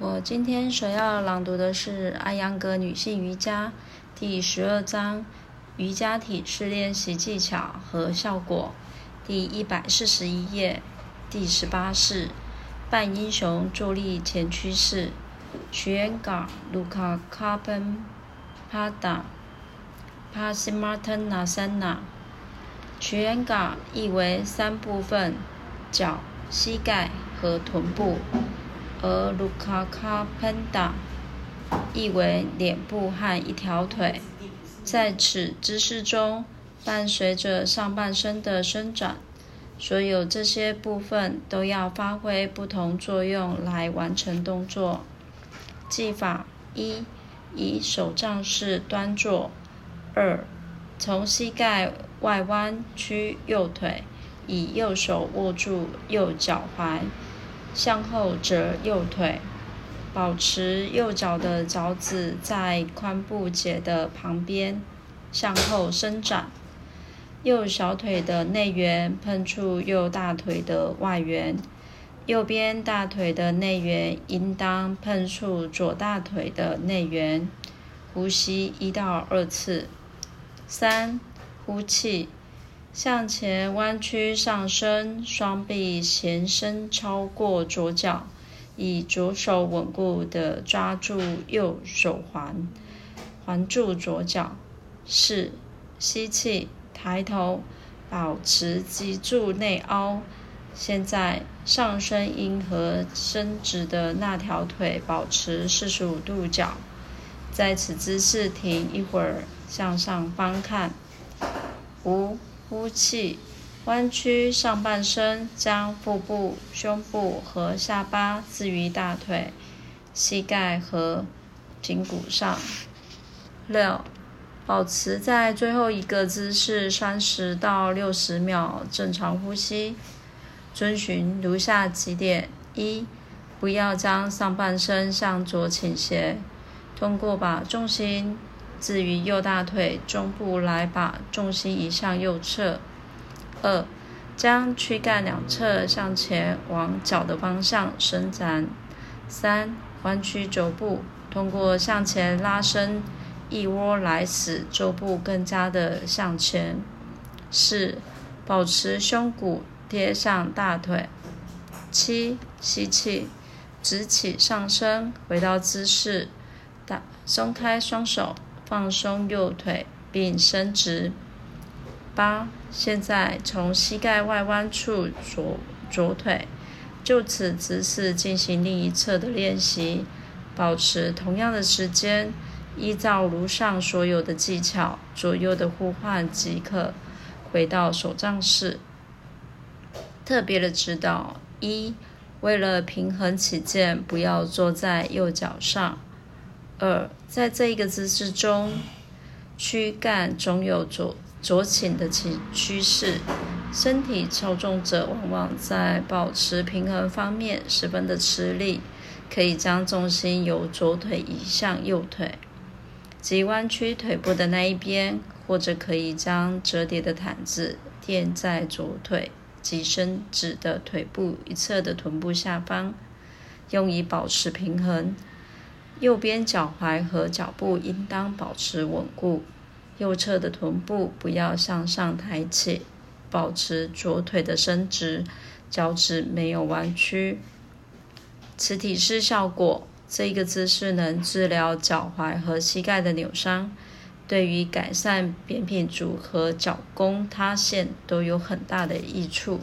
我今天所要朗读的是《艾扬格女性瑜伽》第十二章瑜伽体式练习技巧和效果，第一百四十一页，第十八式半英雄助力前屈式。学员稿：卢卡卡本帕达帕西马特纳森纳。学员稿意为三部分：脚、膝盖和臀部。而卢卡卡潘达意为脸部和一条腿，在此姿势中，伴随着上半身的伸展，所有这些部分都要发挥不同作用来完成动作。技法一：以手杖式端坐；二：从膝盖外弯曲右腿，以右手握住右脚踝。向后折右腿，保持右脚的脚趾在髋部节的旁边，向后伸展。右小腿的内缘碰触右大腿的外缘，右边大腿的内缘应当碰触左大腿的内缘。呼吸一到二次。三，呼气。向前弯曲上身，双臂前伸超过左脚，以左手稳固地抓住右手环，环住左脚。四，吸气，抬头，保持脊柱内凹。现在上身应和伸直的那条腿保持四十五度角。在此姿势停一会儿，向上方看。五。呼气，弯曲上半身，将腹部、胸部和下巴置于大腿、膝盖和颈骨上。六，保持在最后一个姿势三十到六十秒，正常呼吸。遵循如下几点：一，不要将上半身向左倾斜，通过把重心。置于右大腿中部来，把重心移向右侧。二，将躯干两侧向前往脚的方向伸展。三，弯曲肘部，通过向前拉伸腋窝来使肘部更加的向前。四，保持胸骨贴向大腿。七，吸气，直起上身，回到姿势，打松开双手。放松右腿，并伸直。八，现在从膝盖外弯处左左腿，就此姿势进行另一侧的练习，保持同样的时间，依照如上所有的技巧，左右的互换即可。回到手杖式。特别的指导：一，为了平衡起见，不要坐在右脚上。二，在这一个姿势中，躯干总有左左倾的趋趋势，身体操纵者往往在保持平衡方面十分的吃力。可以将重心由左腿移向右腿，即弯曲腿部的那一边，或者可以将折叠的毯子垫在左腿及伸直的腿部一侧的臀部下方，用以保持平衡。右边脚踝和脚部应当保持稳固，右侧的臀部不要向上抬起，保持左腿的伸直，脚趾没有弯曲。此体式效果，这个姿势能治疗脚踝和膝盖的扭伤，对于改善扁平足和脚弓塌陷都有很大的益处。